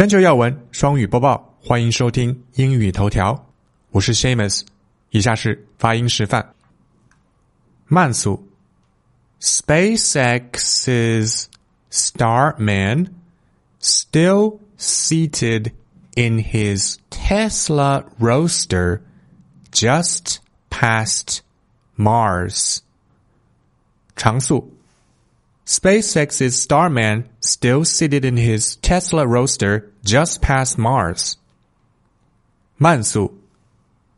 全球要闻双语播报，欢迎收听英语头条，我是 Shamus。以下是发音示范：慢速，SpaceX's Starman still seated in his Tesla Roadster just past Mars。常速。SpaceX's Starman still seated in his Tesla Roadster just past Mars. 慢速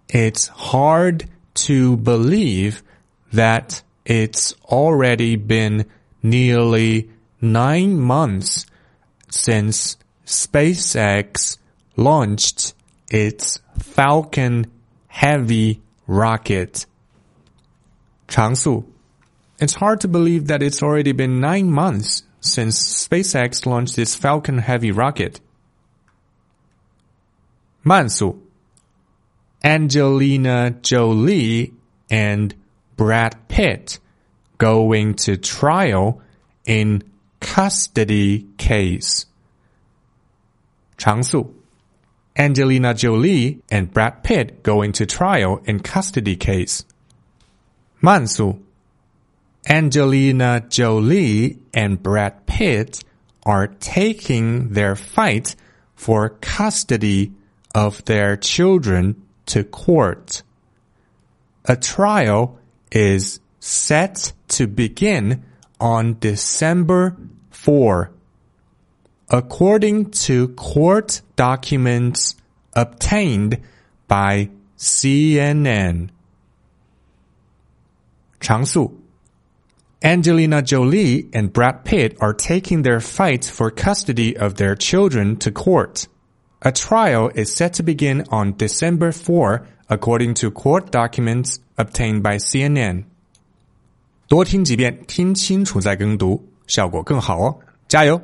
It's hard to believe that it's already been nearly nine months since SpaceX launched its Falcon Heavy rocket. 长速 it's hard to believe that it's already been nine months since SpaceX launched this Falcon Heavy rocket. 慢速 Angelina Jolie and Brad Pitt going to trial in custody case. 常速 Angelina Jolie and Brad Pitt going to trial in custody case. 慢速 Angelina Jolie and Brad Pitt are taking their fight for custody of their children to court. A trial is set to begin on December 4. According to court documents obtained by CNN. 常速 Angelina Jolie and Brad Pitt are taking their fight for custody of their children to court. A trial is set to begin on December 4, according to court documents obtained by CNN. 多听几遍，听清楚再跟读，效果更好哦！加油！